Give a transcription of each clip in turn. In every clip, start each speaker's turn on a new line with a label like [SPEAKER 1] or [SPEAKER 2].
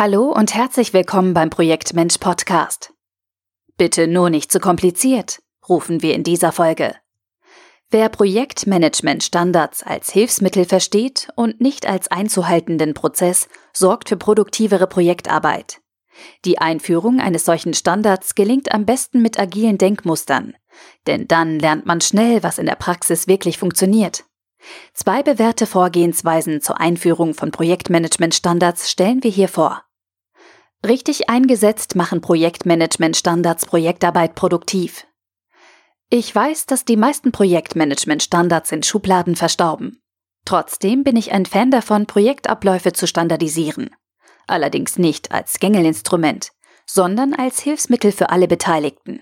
[SPEAKER 1] Hallo und herzlich willkommen beim Projektmensch Podcast. Bitte nur nicht zu kompliziert, rufen wir in dieser Folge. Wer Projektmanagement-Standards als Hilfsmittel versteht und nicht als einzuhaltenden Prozess, sorgt für produktivere Projektarbeit. Die Einführung eines solchen Standards gelingt am besten mit agilen Denkmustern, denn dann lernt man schnell, was in der Praxis wirklich funktioniert. Zwei bewährte Vorgehensweisen zur Einführung von Projektmanagement-Standards stellen wir hier vor. Richtig eingesetzt machen Projektmanagement-Standards Projektarbeit produktiv. Ich weiß, dass die meisten Projektmanagement-Standards in Schubladen verstauben. Trotzdem bin ich ein Fan davon, Projektabläufe zu standardisieren. Allerdings nicht als Gängelinstrument, sondern als Hilfsmittel für alle Beteiligten.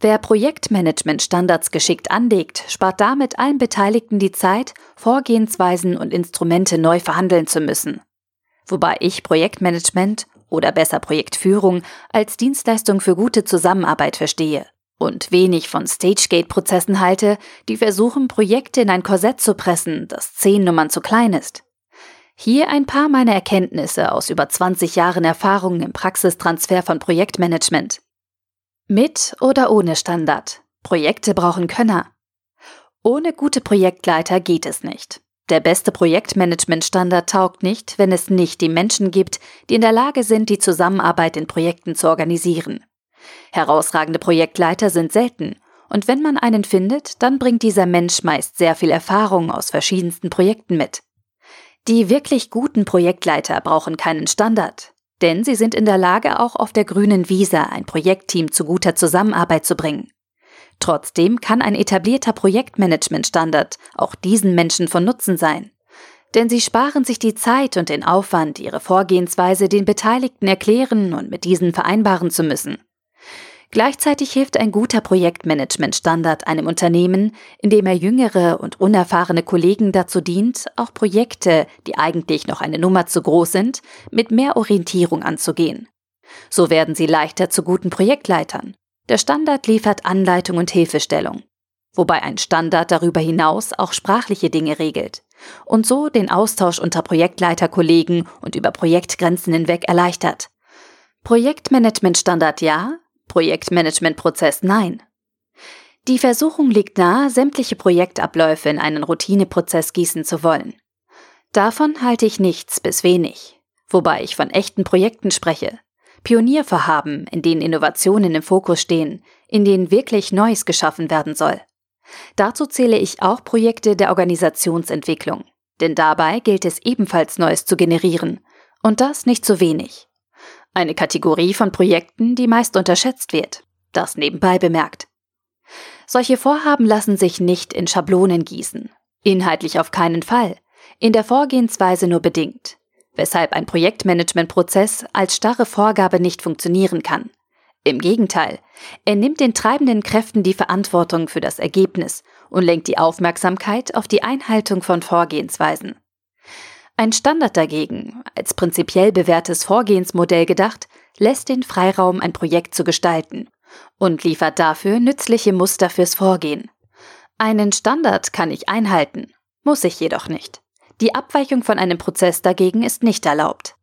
[SPEAKER 1] Wer Projektmanagement-Standards geschickt anlegt, spart damit allen Beteiligten die Zeit, Vorgehensweisen und Instrumente neu verhandeln zu müssen. Wobei ich Projektmanagement oder besser Projektführung als Dienstleistung für gute Zusammenarbeit verstehe und wenig von Stagegate-Prozessen halte, die versuchen, Projekte in ein Korsett zu pressen, das zehn Nummern zu klein ist. Hier ein paar meiner Erkenntnisse aus über 20 Jahren Erfahrung im Praxistransfer von Projektmanagement. Mit oder ohne Standard. Projekte brauchen Könner. Ohne gute Projektleiter geht es nicht. Der beste Projektmanagement-Standard taugt nicht, wenn es nicht die Menschen gibt, die in der Lage sind, die Zusammenarbeit in Projekten zu organisieren. Herausragende Projektleiter sind selten, und wenn man einen findet, dann bringt dieser Mensch meist sehr viel Erfahrung aus verschiedensten Projekten mit. Die wirklich guten Projektleiter brauchen keinen Standard, denn sie sind in der Lage, auch auf der grünen Wiese ein Projektteam zu guter Zusammenarbeit zu bringen. Trotzdem kann ein etablierter Projektmanagement-Standard auch diesen Menschen von Nutzen sein. Denn sie sparen sich die Zeit und den Aufwand, ihre Vorgehensweise den Beteiligten erklären und mit diesen vereinbaren zu müssen. Gleichzeitig hilft ein guter Projektmanagement-Standard einem Unternehmen, indem er jüngere und unerfahrene Kollegen dazu dient, auch Projekte, die eigentlich noch eine Nummer zu groß sind, mit mehr Orientierung anzugehen. So werden sie leichter zu guten Projektleitern. Der Standard liefert Anleitung und Hilfestellung, wobei ein Standard darüber hinaus auch sprachliche Dinge regelt und so den Austausch unter Projektleiterkollegen und über Projektgrenzen hinweg erleichtert. Projektmanagement-Standard ja, Projektmanagement-Prozess nein. Die Versuchung liegt nahe, sämtliche Projektabläufe in einen Routineprozess gießen zu wollen. Davon halte ich nichts bis wenig, wobei ich von echten Projekten spreche, Pioniervorhaben, in denen Innovationen im Fokus stehen, in denen wirklich Neues geschaffen werden soll. Dazu zähle ich auch Projekte der Organisationsentwicklung, denn dabei gilt es ebenfalls Neues zu generieren, und das nicht zu wenig. Eine Kategorie von Projekten, die meist unterschätzt wird, das nebenbei bemerkt. Solche Vorhaben lassen sich nicht in Schablonen gießen, inhaltlich auf keinen Fall, in der Vorgehensweise nur bedingt weshalb ein Projektmanagementprozess als starre Vorgabe nicht funktionieren kann. Im Gegenteil, er nimmt den treibenden Kräften die Verantwortung für das Ergebnis und lenkt die Aufmerksamkeit auf die Einhaltung von Vorgehensweisen. Ein Standard dagegen, als prinzipiell bewährtes Vorgehensmodell gedacht, lässt den Freiraum, ein Projekt zu gestalten und liefert dafür nützliche Muster fürs Vorgehen. Einen Standard kann ich einhalten, muss ich jedoch nicht. Die Abweichung von einem Prozess dagegen ist nicht erlaubt.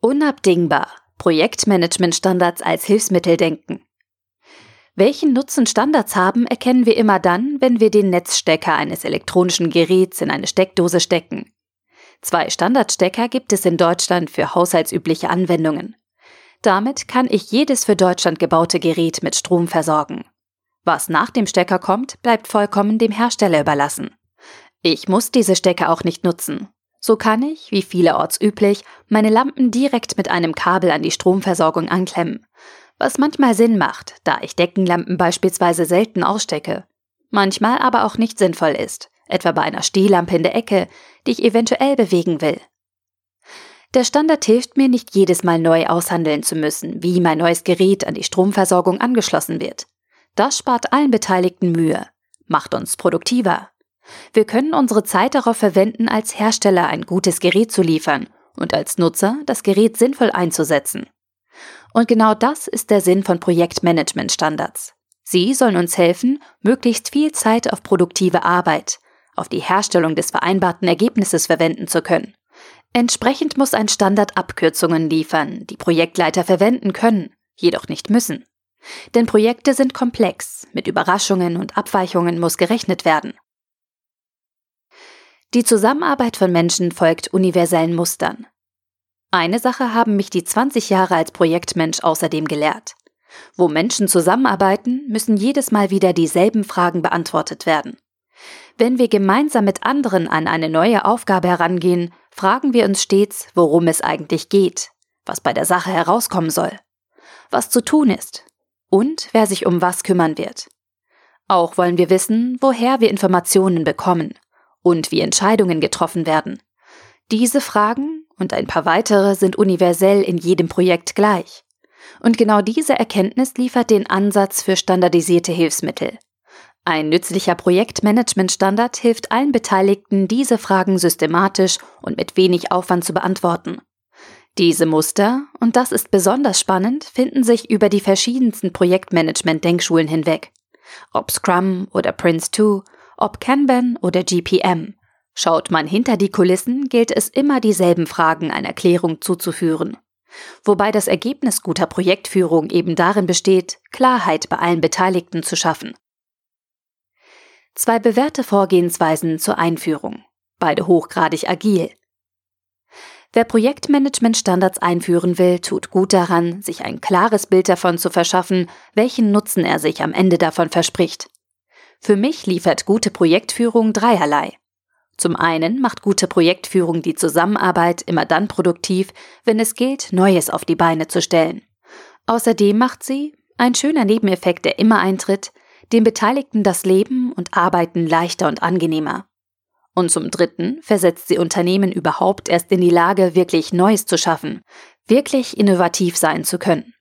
[SPEAKER 1] Unabdingbar. Projektmanagementstandards als Hilfsmittel denken. Welchen Nutzen Standards haben, erkennen wir immer dann, wenn wir den Netzstecker eines elektronischen Geräts in eine Steckdose stecken. Zwei Standardstecker gibt es in Deutschland für haushaltsübliche Anwendungen. Damit kann ich jedes für Deutschland gebaute Gerät mit Strom versorgen. Was nach dem Stecker kommt, bleibt vollkommen dem Hersteller überlassen. Ich muss diese Stecker auch nicht nutzen. So kann ich, wie vielerorts üblich, meine Lampen direkt mit einem Kabel an die Stromversorgung anklemmen. Was manchmal Sinn macht, da ich Deckenlampen beispielsweise selten ausstecke. Manchmal aber auch nicht sinnvoll ist, etwa bei einer Stehlampe in der Ecke, die ich eventuell bewegen will. Der Standard hilft mir nicht jedes Mal neu aushandeln zu müssen, wie mein neues Gerät an die Stromversorgung angeschlossen wird. Das spart allen Beteiligten Mühe, macht uns produktiver wir können unsere Zeit darauf verwenden, als Hersteller ein gutes Gerät zu liefern und als Nutzer das Gerät sinnvoll einzusetzen. Und genau das ist der Sinn von Projektmanagement-Standards. Sie sollen uns helfen, möglichst viel Zeit auf produktive Arbeit, auf die Herstellung des vereinbarten Ergebnisses verwenden zu können. Entsprechend muss ein Standard Abkürzungen liefern, die Projektleiter verwenden können, jedoch nicht müssen. Denn Projekte sind komplex, mit Überraschungen und Abweichungen muss gerechnet werden. Die Zusammenarbeit von Menschen folgt universellen Mustern. Eine Sache haben mich die 20 Jahre als Projektmensch außerdem gelehrt. Wo Menschen zusammenarbeiten, müssen jedes Mal wieder dieselben Fragen beantwortet werden. Wenn wir gemeinsam mit anderen an eine neue Aufgabe herangehen, fragen wir uns stets, worum es eigentlich geht, was bei der Sache herauskommen soll, was zu tun ist und wer sich um was kümmern wird. Auch wollen wir wissen, woher wir Informationen bekommen und wie Entscheidungen getroffen werden. Diese Fragen und ein paar weitere sind universell in jedem Projekt gleich. Und genau diese Erkenntnis liefert den Ansatz für standardisierte Hilfsmittel. Ein nützlicher Projektmanagementstandard hilft allen Beteiligten, diese Fragen systematisch und mit wenig Aufwand zu beantworten. Diese Muster, und das ist besonders spannend, finden sich über die verschiedensten Projektmanagement-Denkschulen hinweg. Ob Scrum oder Prince2, ob Kanban oder GPM. Schaut man hinter die Kulissen, gilt es immer dieselben Fragen einer Klärung zuzuführen. Wobei das Ergebnis guter Projektführung eben darin besteht, Klarheit bei allen Beteiligten zu schaffen. Zwei bewährte Vorgehensweisen zur Einführung, beide hochgradig agil. Wer Projektmanagement-Standards einführen will, tut gut daran, sich ein klares Bild davon zu verschaffen, welchen Nutzen er sich am Ende davon verspricht. Für mich liefert gute Projektführung dreierlei. Zum einen macht gute Projektführung die Zusammenarbeit immer dann produktiv, wenn es gilt, Neues auf die Beine zu stellen. Außerdem macht sie, ein schöner Nebeneffekt, der immer eintritt, den Beteiligten das Leben und Arbeiten leichter und angenehmer. Und zum Dritten versetzt sie Unternehmen überhaupt erst in die Lage, wirklich Neues zu schaffen, wirklich innovativ sein zu können.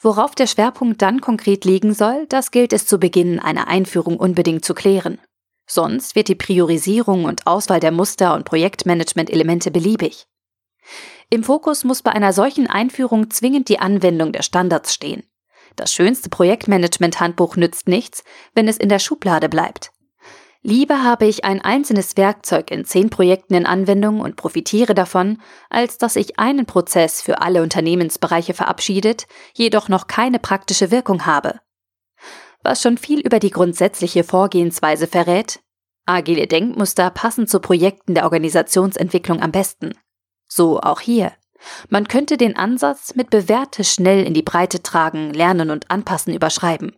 [SPEAKER 1] Worauf der Schwerpunkt dann konkret liegen soll, das gilt es zu Beginn einer Einführung unbedingt zu klären. Sonst wird die Priorisierung und Auswahl der Muster und Projektmanagement-Elemente beliebig. Im Fokus muss bei einer solchen Einführung zwingend die Anwendung der Standards stehen. Das schönste Projektmanagement-Handbuch nützt nichts, wenn es in der Schublade bleibt. Lieber habe ich ein einzelnes Werkzeug in zehn Projekten in Anwendung und profitiere davon, als dass ich einen Prozess für alle Unternehmensbereiche verabschiedet, jedoch noch keine praktische Wirkung habe. Was schon viel über die grundsätzliche Vorgehensweise verrät, agile Denkmuster passen zu Projekten der Organisationsentwicklung am besten. So auch hier. Man könnte den Ansatz mit bewährte schnell in die Breite tragen, lernen und anpassen überschreiben.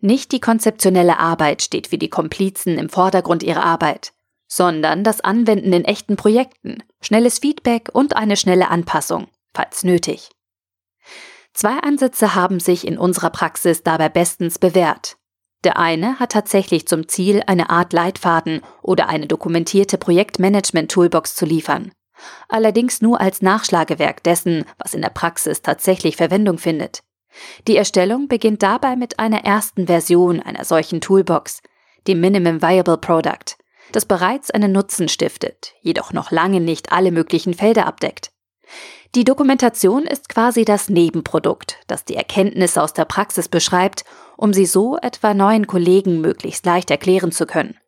[SPEAKER 1] Nicht die konzeptionelle Arbeit steht für die Komplizen im Vordergrund ihrer Arbeit, sondern das Anwenden in echten Projekten, schnelles Feedback und eine schnelle Anpassung, falls nötig. Zwei Ansätze haben sich in unserer Praxis dabei bestens bewährt. Der eine hat tatsächlich zum Ziel, eine Art Leitfaden oder eine dokumentierte Projektmanagement-Toolbox zu liefern allerdings nur als Nachschlagewerk dessen, was in der Praxis tatsächlich Verwendung findet. Die Erstellung beginnt dabei mit einer ersten Version einer solchen Toolbox, dem Minimum Viable Product, das bereits einen Nutzen stiftet, jedoch noch lange nicht alle möglichen Felder abdeckt. Die Dokumentation ist quasi das Nebenprodukt, das die Erkenntnisse aus der Praxis beschreibt, um sie so etwa neuen Kollegen möglichst leicht erklären zu können.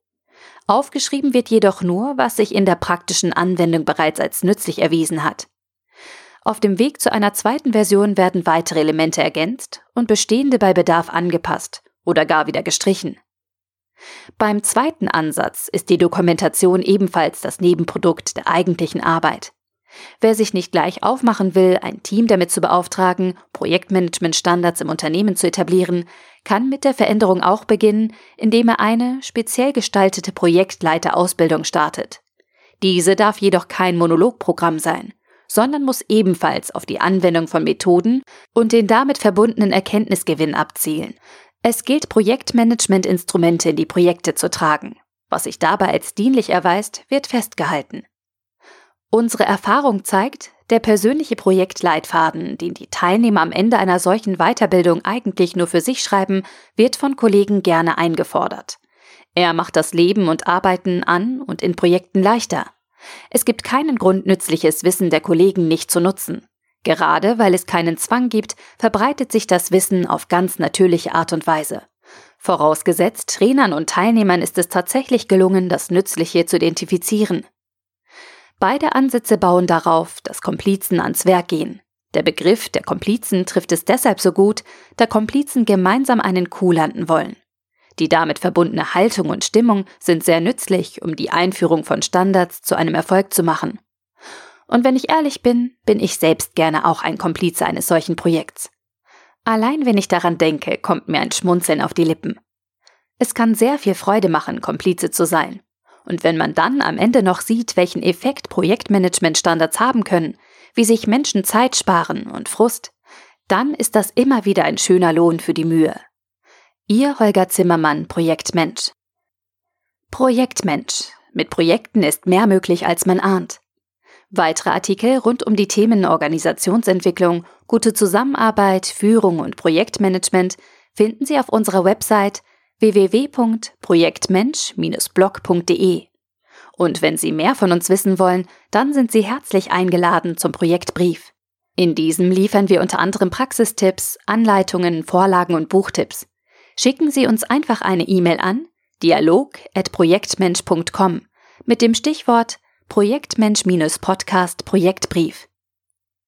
[SPEAKER 1] Aufgeschrieben wird jedoch nur, was sich in der praktischen Anwendung bereits als nützlich erwiesen hat. Auf dem Weg zu einer zweiten Version werden weitere Elemente ergänzt und bestehende bei Bedarf angepasst oder gar wieder gestrichen. Beim zweiten Ansatz ist die Dokumentation ebenfalls das Nebenprodukt der eigentlichen Arbeit. Wer sich nicht gleich aufmachen will, ein Team damit zu beauftragen, Projektmanagement-Standards im Unternehmen zu etablieren, kann mit der Veränderung auch beginnen, indem er eine speziell gestaltete Projektleiterausbildung startet. Diese darf jedoch kein Monologprogramm sein, sondern muss ebenfalls auf die Anwendung von Methoden und den damit verbundenen Erkenntnisgewinn abzielen. Es gilt, Projektmanagement-Instrumente in die Projekte zu tragen. Was sich dabei als dienlich erweist, wird festgehalten. Unsere Erfahrung zeigt, der persönliche Projektleitfaden, den die Teilnehmer am Ende einer solchen Weiterbildung eigentlich nur für sich schreiben, wird von Kollegen gerne eingefordert. Er macht das Leben und Arbeiten an und in Projekten leichter. Es gibt keinen Grund, nützliches Wissen der Kollegen nicht zu nutzen. Gerade weil es keinen Zwang gibt, verbreitet sich das Wissen auf ganz natürliche Art und Weise. Vorausgesetzt, Trainern und Teilnehmern ist es tatsächlich gelungen, das Nützliche zu identifizieren. Beide Ansätze bauen darauf, dass Komplizen ans Werk gehen. Der Begriff der Komplizen trifft es deshalb so gut, da Komplizen gemeinsam einen Coup landen wollen. Die damit verbundene Haltung und Stimmung sind sehr nützlich, um die Einführung von Standards zu einem Erfolg zu machen. Und wenn ich ehrlich bin, bin ich selbst gerne auch ein Komplize eines solchen Projekts. Allein wenn ich daran denke, kommt mir ein Schmunzeln auf die Lippen. Es kann sehr viel Freude machen, Komplize zu sein. Und wenn man dann am Ende noch sieht, welchen Effekt Projektmanagementstandards haben können, wie sich Menschen Zeit sparen und Frust, dann ist das immer wieder ein schöner Lohn für die Mühe. Ihr Holger Zimmermann, Projektmensch. Projektmensch. Mit Projekten ist mehr möglich, als man ahnt. Weitere Artikel rund um die Themen Organisationsentwicklung, gute Zusammenarbeit, Führung und Projektmanagement finden Sie auf unserer Website www.projektmensch-blog.de. Und wenn Sie mehr von uns wissen wollen, dann sind Sie herzlich eingeladen zum Projektbrief. In diesem liefern wir unter anderem Praxistipps, Anleitungen, Vorlagen und Buchtipps schicken Sie uns einfach eine E-Mail an dialog@projektmensch.com mit dem Stichwort Projektmensch-Podcast Projektbrief.